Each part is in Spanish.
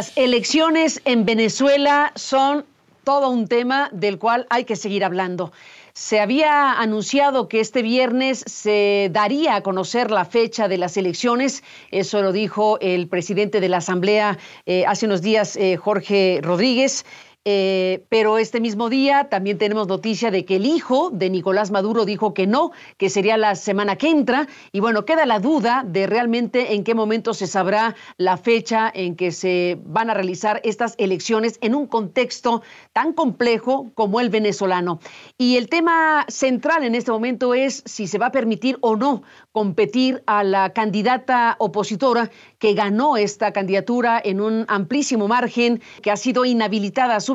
Las elecciones en Venezuela son todo un tema del cual hay que seguir hablando. Se había anunciado que este viernes se daría a conocer la fecha de las elecciones. Eso lo dijo el presidente de la Asamblea eh, hace unos días, eh, Jorge Rodríguez. Eh, pero este mismo día también tenemos noticia de que el hijo de Nicolás Maduro dijo que no, que sería la semana que entra. Y bueno, queda la duda de realmente en qué momento se sabrá la fecha en que se van a realizar estas elecciones en un contexto tan complejo como el venezolano. Y el tema central en este momento es si se va a permitir o no competir a la candidata opositora que ganó esta candidatura en un amplísimo margen, que ha sido inhabilitada a su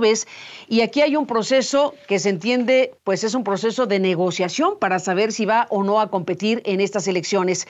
Y aquí hay un proceso que se entiende, pues es un proceso de negociación para saber si va o no a competir en estas elecciones.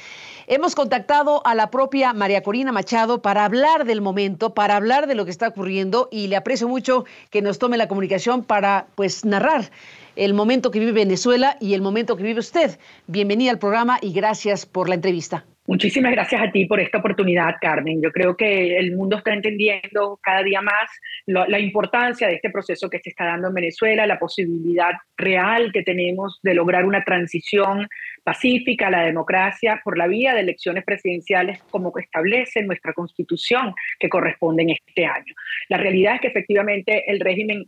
Hemos contactado a la propia María Corina Machado para hablar del momento, para hablar de lo que está ocurriendo y le aprecio mucho que nos tome la comunicación para pues narrar el momento que vive Venezuela y el momento que vive usted. Bienvenida al programa y gracias por la entrevista. Muchísimas gracias a ti por esta oportunidad, Carmen. Yo creo que el mundo está entendiendo cada día más la importancia de este proceso que se está dando en Venezuela, la posibilidad real que tenemos de lograr una transición pacífica a la democracia por la vía de elecciones presidenciales como establece nuestra constitución que corresponde en este año. La realidad es que efectivamente el régimen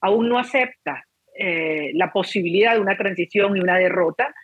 aún no acepta eh, la posibilidad de una transición y una derrota,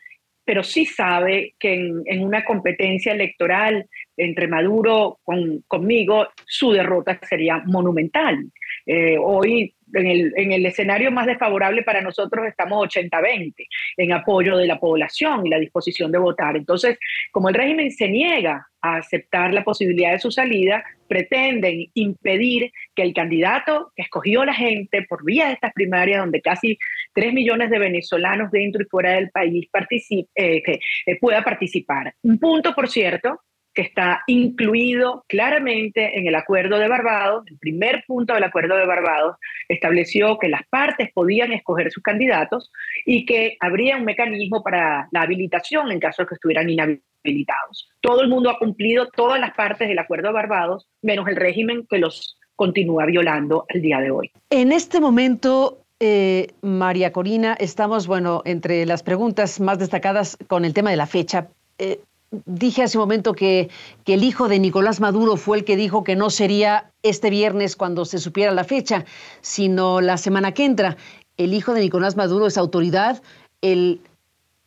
pero sí sabe que en, una competencia electoral entre Maduro con, conmigo, su derrota sería monumental. Eh, hoy en el, en el, escenario más desfavorable para nosotros estamos 80-20 en apoyo de la población y la disposición de votar. Entonces, como el régimen se niega a aceptar la posibilidad de su salida, pretenden impedir que el candidato que escogió la gente por vía de estas primarias, donde casi 3 millones de venezolanos dentro y fuera del país participe, eh, eh, pueda participar. Un punto, por cierto, que está incluido claramente en el Acuerdo de Barbados. El primer punto del Acuerdo de Barbados estableció que las partes podían escoger sus candidatos y que habría un mecanismo para la habilitación en caso de que estuvieran inhabilitados. Todo el mundo ha cumplido todas las partes del Acuerdo de Barbados, menos el régimen que los continúa violando el día de hoy. En este momento, eh, María Corina, estamos, bueno, entre las preguntas más destacadas con el tema de la fecha. Eh, dije hace un momento que, el hijo de Nicolás Maduro fue el que dijo que no sería este viernes cuando se supiera la fecha, sino la semana que entra. El hijo de Nicolás Maduro es autoridad, el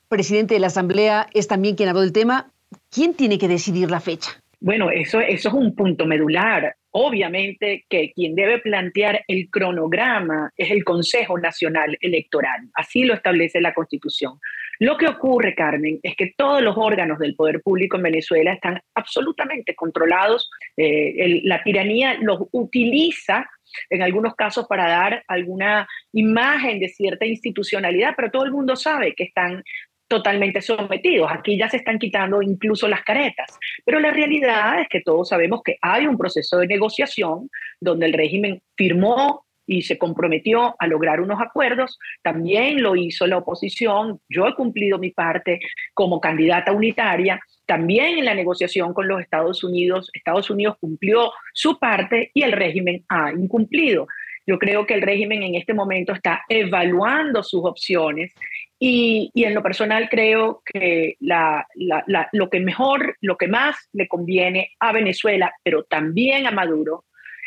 presidente de la Asamblea es también quien habló del tema. ¿Quién tiene que decidir la fecha? Bueno, eso, eso es un punto medular. Obviamente que quien debe plantear el cronograma es el Consejo Nacional Electoral. Así lo establece la Constitución. Lo que ocurre, Carmen, es que todos los órganos del poder público en Venezuela están absolutamente controlados. Eh, la tiranía los utiliza en algunos casos para dar alguna imagen de cierta institucionalidad, pero todo el mundo sabe que están totalmente sometidos. Aquí ya se están quitando incluso las caretas. Pero la realidad es que todos sabemos que hay un proceso de negociación donde el régimen firmó y se comprometió a lograr unos acuerdos. También lo hizo la oposición. Yo he cumplido mi parte como candidata unitaria. También en la negociación con los Estados Unidos, Estados Unidos cumplió su parte y el régimen ha incumplido. Yo creo que el régimen en este momento está evaluando sus opciones y, y en lo personal creo que la, la, lo que mejor, lo que más le conviene a Venezuela, pero también a Maduro,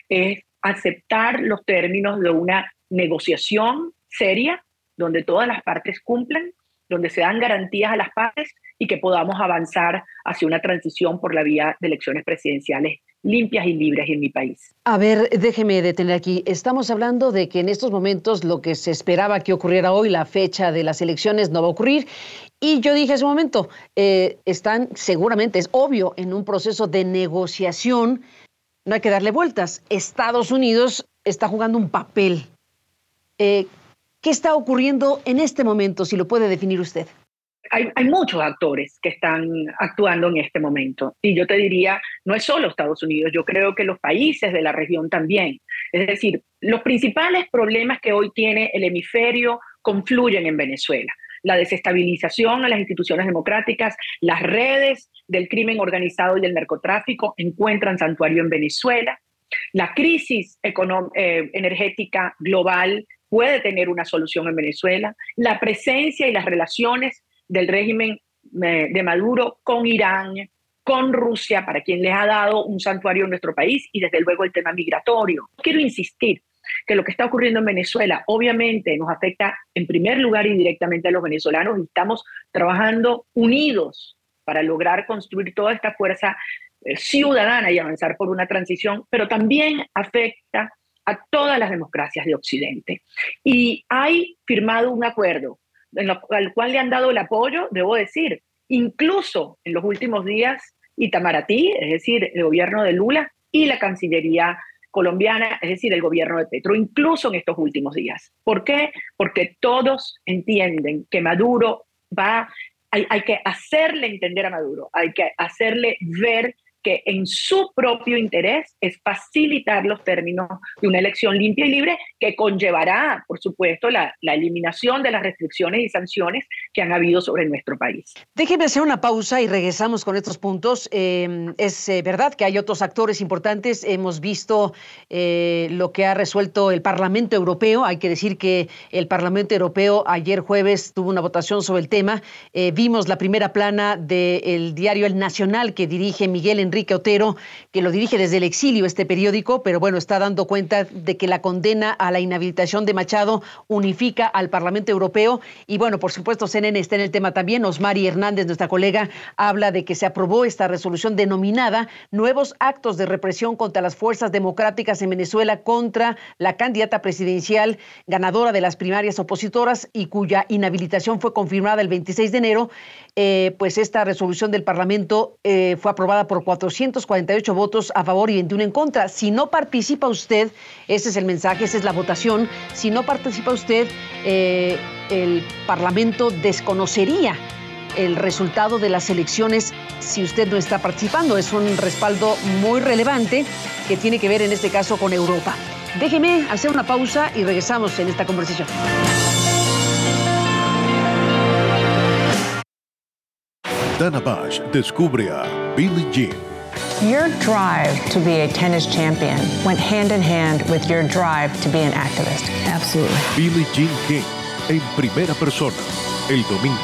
es aceptar los términos de una negociación seria, donde todas las partes cumplen, donde se dan garantías a las partes y que podamos avanzar hacia una transición por la vía de elecciones presidenciales limpias y libres en mi país. A ver, déjeme detener aquí. Estamos hablando de que en estos momentos lo que se esperaba que ocurriera hoy, la fecha de las elecciones, no va a ocurrir. Y yo dije hace un momento, eh, están seguramente, es obvio, en un proceso de negociación no hay que darle vueltas. Estados Unidos está jugando un papel. Eh, ¿Qué está ocurriendo en este momento, si lo puede definir usted? Hay, hay, muchos actores que están actuando en este momento. Y yo te diría, no es solo Estados Unidos, yo creo que los países de la región también. Es decir, los principales problemas que hoy tiene el hemisferio confluyen en Venezuela la desestabilización a las instituciones democráticas, las redes del crimen organizado y del narcotráfico encuentran santuario en Venezuela. La crisis eh, energética global puede tener una solución en Venezuela. La presencia y las relaciones del régimen eh, de Maduro con Irán, con Rusia, para quien les ha dado un santuario en nuestro país, y desde luego el tema migratorio. Quiero insistir que lo que está ocurriendo en Venezuela obviamente nos afecta en primer lugar y directamente a los venezolanos y estamos trabajando unidos para lograr construir toda esta fuerza eh, ciudadana y avanzar por una transición, pero también afecta a todas las democracias de Occidente. Y hay firmado un acuerdo al cual le han dado el apoyo, debo decir, incluso en los últimos días, Itamaraty, es decir, el gobierno de Lula, y la Cancillería colombiana, es decir, el gobierno de Petro, incluso en estos últimos días. ¿Por qué? Porque todos entienden que Maduro va, hay, hay que hacerle entender a Maduro, hay que hacerle ver que en su propio interés es facilitar los términos de una elección limpia y libre que conllevará, por supuesto, la, eliminación de las restricciones y sanciones que han habido sobre nuestro país. Déjeme hacer una pausa y regresamos con estos puntos. Eh, es eh, verdad que hay otros actores importantes. Hemos visto eh, lo que ha resuelto el Parlamento Europeo. Hay que decir que el Parlamento Europeo ayer jueves tuvo una votación sobre el tema. vimos la primera plana del diario El Nacional que dirige Miguel Enrique Otero, que lo dirige desde el exilio este periódico, pero bueno, está dando cuenta de que la condena a la inhabilitación de Machado unifica al Parlamento Europeo. Y bueno, por supuesto, CNN está en el tema también. Osmari Hernández, nuestra colega, habla de que se aprobó esta resolución denominada Nuevos actos de represión contra las fuerzas democráticas en Venezuela contra la candidata presidencial ganadora de las primarias opositoras y cuya inhabilitación fue confirmada el 26 de enero. Eh, pues esta resolución del Parlamento eh, fue aprobada por 448 votos a favor y 21 en contra. Si no participa usted, ese es el mensaje, esa es la votación. Si no participa usted, eh, el Parlamento desconocería el resultado de las elecciones si usted no está participando. Es un respaldo muy relevante que tiene que ver en este caso con Europa. Déjeme hacer una pausa y regresamos en esta conversación. Dana Bash descubre a Billie Jean. Your drive to be a tennis champion went hand in hand with your drive to be an activist. Absolutely. Billie Jean King, en primera persona, el domingo.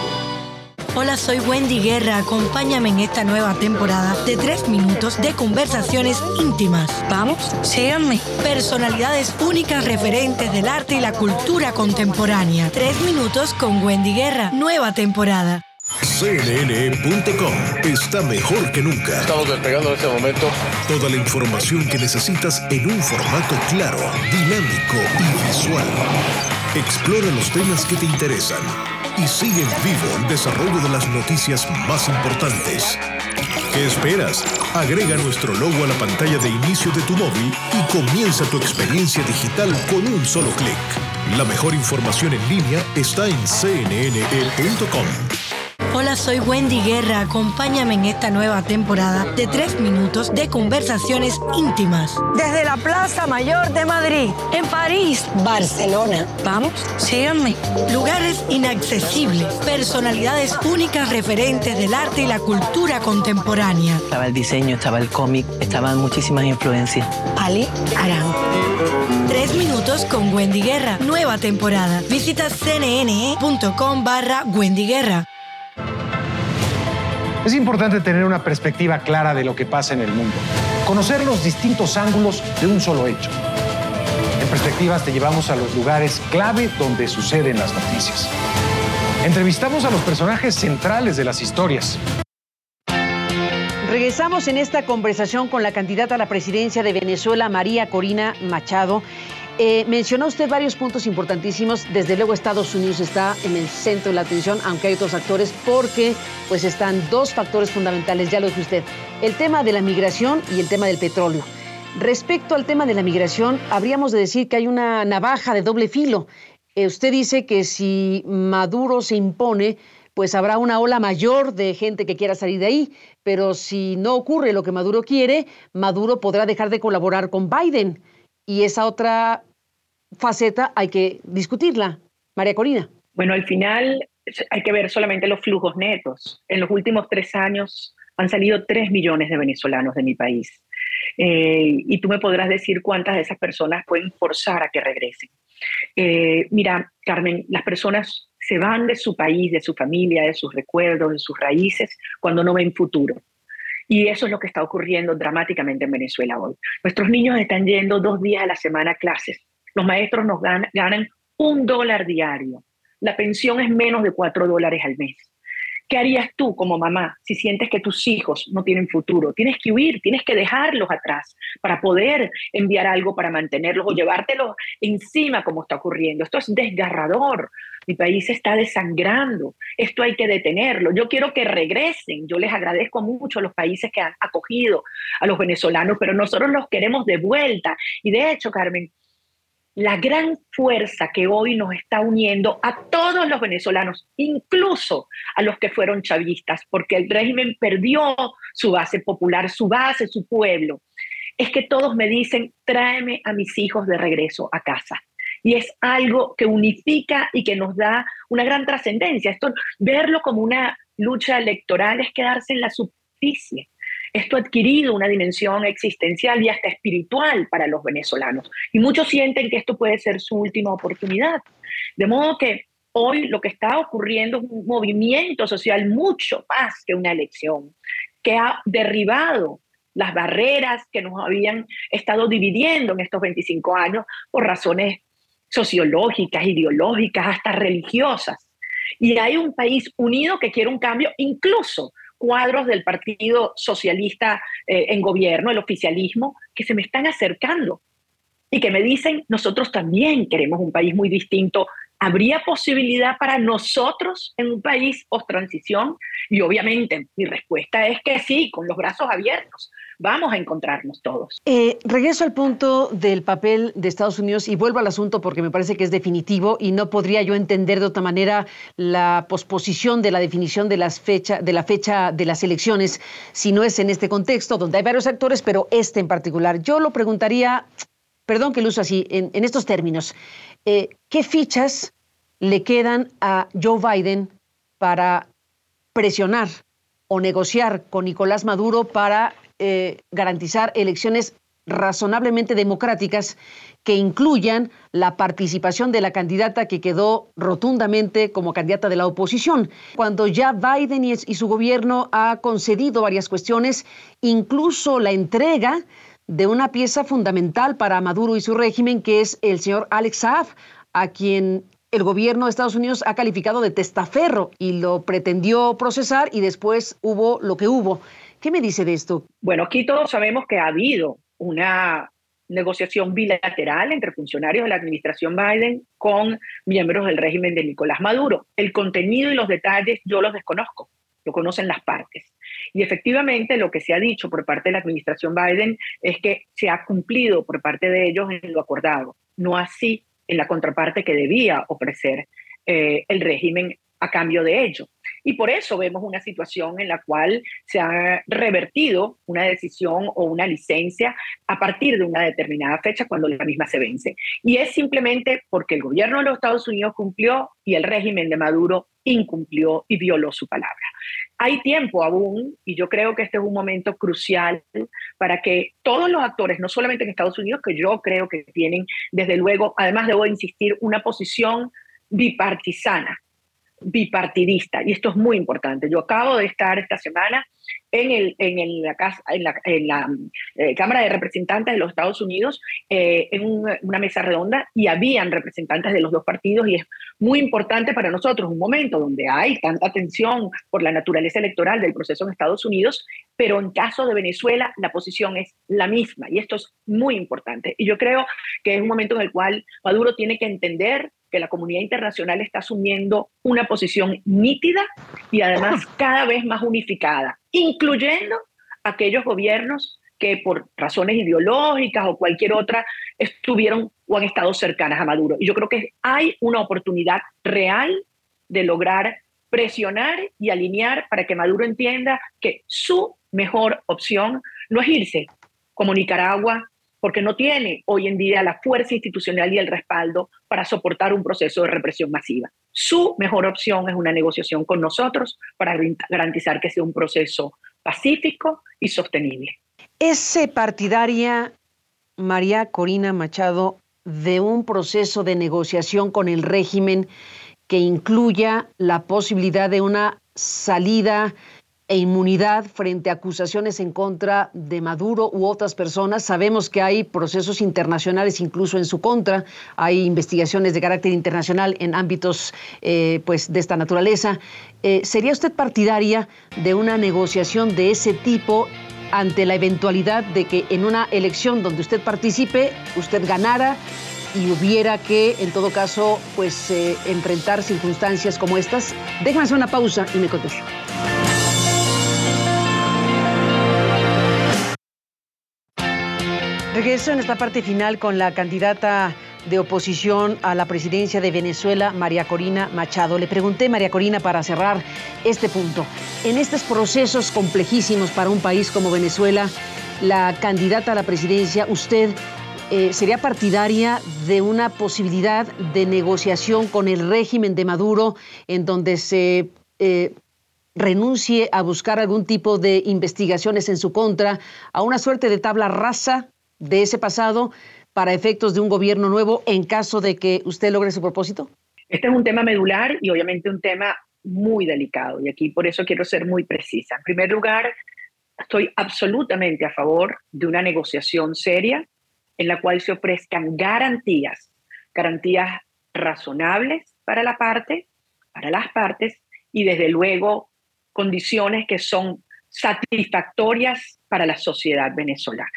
Hola, soy Wendy Guerra. Acompáñame en esta nueva temporada de tres minutos de conversaciones íntimas. Vamos, síganme. Personalidades únicas referentes del arte y la cultura contemporánea. Tres minutos con Wendy Guerra. Nueva temporada. CNN.com está mejor que nunca. Estamos despegando en este momento. Toda la información que necesitas en un formato claro, dinámico y visual. Explora los temas que te interesan y sigue en vivo el desarrollo de las noticias más importantes. ¿Qué esperas? Agrega nuestro logo a la pantalla de inicio de tu móvil y comienza tu experiencia digital con un solo clic. La mejor información en línea está en cnne.com. Hola, soy Wendy Guerra. Acompáñame en esta nueva temporada de tres minutos de conversaciones íntimas. Desde la Plaza Mayor de Madrid, en París, Barcelona. Vamos, síganme. Lugares inaccesibles, personalidades únicas referentes del arte y la cultura contemporánea. Estaba el diseño, estaba el cómic, estaban muchísimas influencias. Ali Arán. Tres minutos con Wendy Guerra. Nueva temporada. Visita cnne.com barra Wendy Guerra. Es importante tener una perspectiva clara de lo que pasa en el mundo, conocer los distintos ángulos de un solo hecho. En perspectivas te llevamos a los lugares clave donde suceden las noticias. Entrevistamos a los personajes centrales de las historias. Regresamos en esta conversación con la candidata a la presidencia de Venezuela, María Corina Machado. Eh, mencionó usted varios puntos importantísimos. Desde luego Estados Unidos está en el centro de la atención, aunque hay otros actores, porque pues están dos factores fundamentales, ya lo dijo usted, el tema de la migración y el tema del petróleo. Respecto al tema de la migración, habríamos de decir que hay una navaja de doble filo. Eh, usted dice que si Maduro se impone, pues habrá una ola mayor de gente que quiera salir de ahí, pero si no ocurre lo que Maduro quiere, Maduro podrá dejar de colaborar con Biden. Y esa otra faceta hay que discutirla. María Corina. Bueno, al final hay que ver solamente los flujos netos. En los últimos tres años han salido tres millones de venezolanos de mi país. Eh, y tú me podrás decir cuántas de esas personas pueden forzar a que regresen. Eh, mira, Carmen, las personas se van de su país, de su familia, de sus recuerdos, de sus raíces, cuando no ven futuro. Y eso es lo que está ocurriendo dramáticamente en Venezuela hoy. Nuestros niños están yendo dos días a la semana a clases. Los maestros nos ganan un dólar diario. La pensión es menos de cuatro dólares al mes. ¿Qué harías tú como mamá si sientes que tus hijos no tienen futuro? Tienes que huir, tienes que dejarlos atrás para poder enviar algo para mantenerlos o llevártelos encima como está ocurriendo. Esto es desgarrador. Mi país está desangrando. Esto hay que detenerlo. Yo quiero que regresen. Yo les agradezco mucho a los países que han acogido a los venezolanos, pero nosotros los queremos de vuelta. Y de hecho, Carmen, la gran fuerza que hoy nos está uniendo a todos los venezolanos, incluso a los que fueron chavistas, porque el régimen perdió su base popular, su base, su pueblo, es que todos me dicen, tráeme a mis hijos de regreso a casa. Y es algo que unifica y que nos da una gran trascendencia. Esto, verlo como una lucha electoral es quedarse en la superficie esto ha adquirido una dimensión existencial y hasta espiritual para los venezolanos. Y muchos sienten que esto puede ser su última oportunidad. De modo que hoy lo que está ocurriendo es un movimiento social mucho más que una elección, que ha derribado las barreras que nos habían estado dividiendo en estos 25 años por razones sociológicas, ideológicas, hasta religiosas. Y hay un país unido que quiere un cambio, incluso cuadros del Partido Socialista eh, en gobierno, el oficialismo, que se me están acercando y que me dicen, nosotros también queremos un país muy distinto. ¿Habría posibilidad para nosotros en un país post-transición? Y obviamente mi respuesta es que sí, con los brazos abiertos vamos a encontrarnos todos. Eh, regreso al punto del papel de Estados Unidos y vuelvo al asunto porque me parece que es definitivo y no podría yo entender de otra manera la posposición de la definición de, las fecha, de la fecha de las elecciones si no es en este contexto donde hay varios actores, pero este en particular. Yo lo preguntaría, perdón que lo uso así, en, estos términos, eh, ¿qué fichas le quedan a Joe Biden para presionar o negociar con Nicolás Maduro para eh, garantizar elecciones razonablemente democráticas que incluyan la participación de la candidata que quedó rotundamente como candidata de la oposición. Cuando ya Biden y, su gobierno ha concedido varias cuestiones, incluso la entrega de una pieza fundamental para Maduro y su régimen, que es el señor Alex Saab, a quien el gobierno de Estados Unidos ha calificado de testaferro y lo pretendió procesar y después hubo lo que hubo. ¿Qué me dice de esto? Bueno, aquí todos sabemos que ha habido una negociación bilateral entre funcionarios de la administración Biden con miembros del régimen de Nicolás Maduro. El contenido y los detalles yo los desconozco, lo conocen las partes. Y efectivamente lo que se ha dicho por parte de la administración Biden es que se ha cumplido por parte de ellos en lo acordado, no así en la contraparte que debía ofrecer eh, el régimen a cambio de ello. Y por eso vemos una situación en la cual se ha revertido una decisión o una licencia a partir de una determinada fecha cuando la misma se vence. Y es simplemente porque el gobierno de los Estados Unidos cumplió y el régimen de Maduro incumplió y violó su palabra. Hay tiempo aún, y yo creo que este es un momento crucial para que todos los actores, no solamente en Estados Unidos, que yo creo que tienen, desde luego, además debo insistir, una posición bipartisana bipartidista, y esto es muy importante. Yo acabo de estar esta semana en, el, en, la, casa, en la, en la eh, Cámara de Representantes de los Estados Unidos eh, en una mesa redonda y habían representantes de los dos partidos y es muy importante para nosotros un momento donde hay tanta tensión por la naturaleza electoral del proceso en Estados Unidos, pero en caso de Venezuela la posición es la misma y esto es muy importante. Y yo creo que es un momento en el cual Maduro tiene que entender que la comunidad internacional está asumiendo una posición nítida y además cada vez más unificada, incluyendo aquellos gobiernos que por razones ideológicas o cualquier otra estuvieron o han estado cercanas a Maduro. Y yo creo que hay una oportunidad real de lograr presionar y alinear para que Maduro entienda que su mejor opción no es irse como Nicaragua porque no tiene hoy en día la fuerza institucional y el respaldo para soportar un proceso de represión masiva. Su mejor opción es una negociación con nosotros para garantizar que sea un proceso pacífico y sostenible. ¿Es partidaria María Corina Machado de un proceso de negociación con el régimen que incluya la posibilidad de una salida e inmunidad frente a acusaciones en contra de Maduro u otras personas. Sabemos que hay procesos internacionales incluso en su contra, hay investigaciones de carácter internacional en ámbitos eh, pues, de esta naturaleza. Eh, ¿Sería usted partidaria de una negociación de ese tipo ante la eventualidad de que en una elección donde usted participe, usted ganara y hubiera que, en todo caso, pues eh, enfrentar circunstancias como estas? Déjame hacer una pausa y me contesto. Regreso en esta parte final con la candidata de oposición a la presidencia de Venezuela, María Corina Machado. Le pregunté, María Corina, para cerrar este punto, en estos procesos complejísimos para un país como Venezuela, la candidata a la presidencia, usted eh, sería partidaria de una posibilidad de negociación con el régimen de Maduro en donde se eh, renuncie a buscar algún tipo de investigaciones en su contra, a una suerte de tabla rasa de ese pasado para efectos de un gobierno nuevo en caso de que usted logre su propósito? Este es un tema medular y obviamente un tema muy delicado y aquí por eso quiero ser muy precisa. En primer lugar, estoy absolutamente a favor de una negociación seria en la cual se ofrezcan garantías, garantías razonables para la parte, para las partes y desde luego condiciones que son satisfactorias para la sociedad venezolana.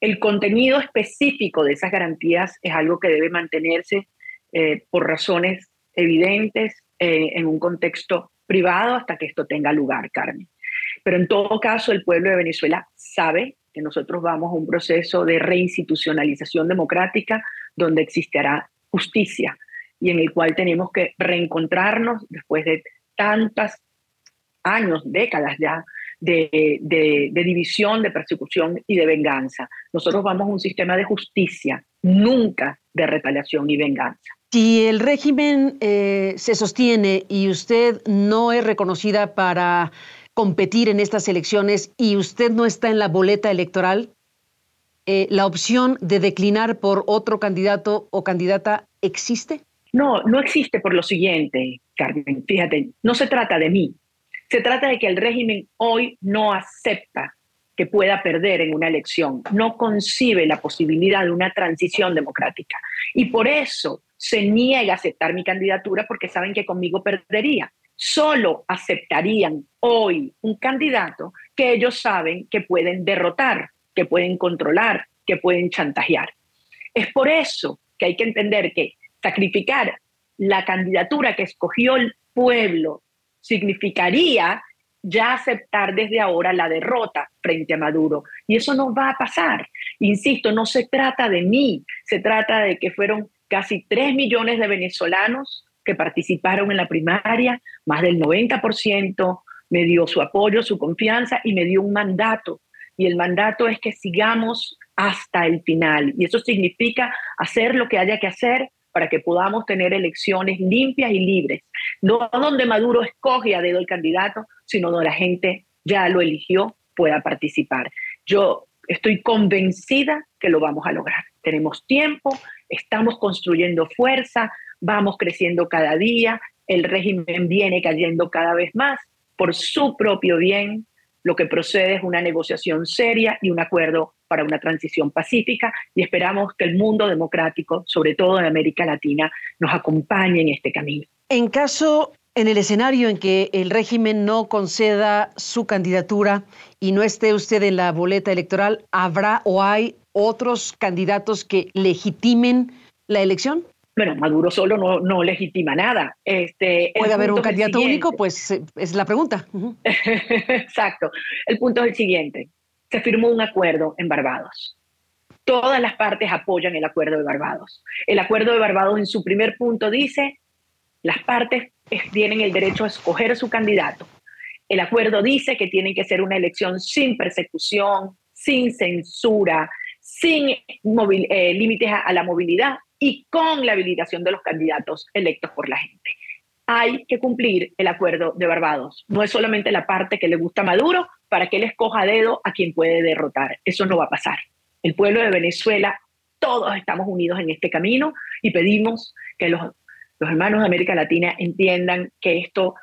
El contenido específico de esas garantías es algo que debe mantenerse eh, por razones evidentes eh, en un contexto privado hasta que esto tenga lugar, Carmen. Pero en todo caso, el pueblo de Venezuela sabe que nosotros vamos a un proceso de reinstitucionalización democrática donde existirá justicia y en el cual tenemos que reencontrarnos después de tantos años, décadas ya, de, división, de persecución y de venganza. Nosotros vamos a un sistema de justicia, nunca de retaliación y venganza. Si el régimen eh, se sostiene y usted no es reconocida para competir en estas elecciones y usted no está en la boleta electoral, eh, ¿la opción de declinar por otro candidato o candidata existe? No, no existe por lo siguiente, Carmen. Fíjate, no se trata de mí, se trata de que el régimen hoy no acepta que pueda perder en una elección, no concibe la posibilidad de una transición democrática. Y por eso se niega a aceptar mi candidatura porque saben que conmigo perdería. Solo aceptarían hoy un candidato que ellos saben que pueden derrotar, que pueden controlar, que pueden chantajear. Es por eso que hay que entender que sacrificar la candidatura que escogió el pueblo significaría ya aceptar desde ahora la derrota frente a Maduro. Y eso no va a pasar. Insisto, no se trata de mí, se trata de que fueron casi 3 millones de venezolanos que participaron en la primaria, más del 90% me dio su apoyo, su confianza y me dio un mandato. Y el mandato es que sigamos hasta el final. Y eso significa hacer lo que haya que hacer para que podamos tener elecciones limpias y libres. No donde Maduro escoge a dedo el candidato, sino donde la gente ya lo eligió, pueda participar. Yo estoy convencida que lo vamos a lograr. Tenemos tiempo, estamos construyendo fuerza, vamos creciendo cada día, el régimen viene cayendo cada vez más por su propio bien. Lo que procede es una negociación seria y un acuerdo para una transición pacífica y esperamos que el mundo democrático, sobre todo en América Latina, nos acompañe en este camino. En caso, en el escenario en que el régimen no conceda su candidatura y no esté usted en la boleta electoral, ¿habrá o hay otros candidatos que legitimen la elección? Bueno, Maduro solo no, no legitima nada. Este, ¿Puede haber un candidato único? Pues eh, es la pregunta. Exacto. El punto es el siguiente se firmó un acuerdo en Barbados. Todas las partes apoyan el acuerdo de Barbados. El acuerdo de Barbados en su primer punto dice, las partes tienen el derecho a escoger su candidato. El acuerdo dice que tiene que ser una elección sin persecución, sin censura, sin eh, límites a la movilidad y con la habilitación de los candidatos electos por la gente. Hay que cumplir el acuerdo de Barbados. No es solamente la parte que le gusta a Maduro, para que él escoja a dedo a quien puede derrotar. Eso no va a pasar. El pueblo de Venezuela, todos estamos unidos en este camino y pedimos que los, los hermanos de América Latina entiendan que esto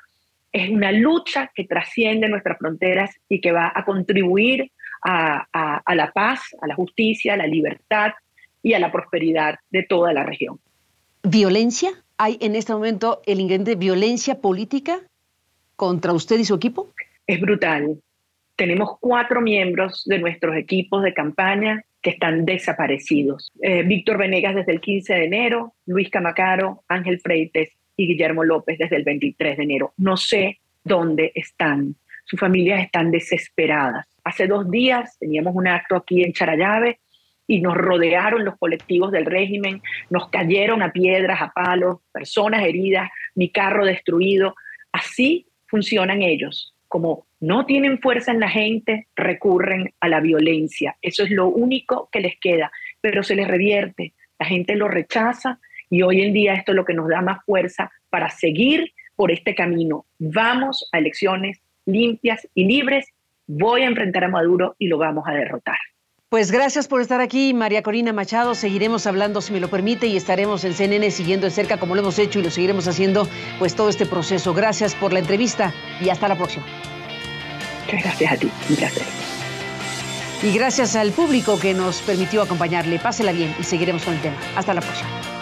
es una lucha que trasciende nuestras fronteras y que va a contribuir a, a, la paz, a la justicia, a la libertad y a la prosperidad de toda la región. ¿Violencia? ¿Hay en este momento el ingrediente de violencia política contra usted y su equipo? Es brutal. Tenemos cuatro miembros de nuestros equipos de campaña que están desaparecidos. Eh, Víctor Venegas desde el 15 de enero, Luis Camacaro, Ángel Freites y Guillermo López desde el 23 de enero. No sé dónde están. Sus familias están desesperadas. Hace dos días teníamos un acto aquí en Charayave y nos rodearon los colectivos del régimen, nos cayeron a piedras, a palos, personas heridas, mi carro destruido. Así funcionan ellos. Como no tienen fuerza en la gente, recurren a la violencia. Eso es lo único que les queda, pero se les revierte. La gente lo rechaza y hoy en día esto es lo que nos da más fuerza para seguir por este camino. Vamos a elecciones limpias y libres. Voy a enfrentar a Maduro y lo vamos a derrotar. Pues gracias por estar aquí, María Corina Machado. Seguiremos hablando, si me lo permite, y estaremos en CNN siguiendo de cerca como lo hemos hecho y lo seguiremos haciendo, pues todo este proceso. Gracias por la entrevista y hasta la próxima. gracias a ti, un placer. Y gracias al público que nos permitió acompañarle. Pásela bien y seguiremos con el tema. Hasta la próxima.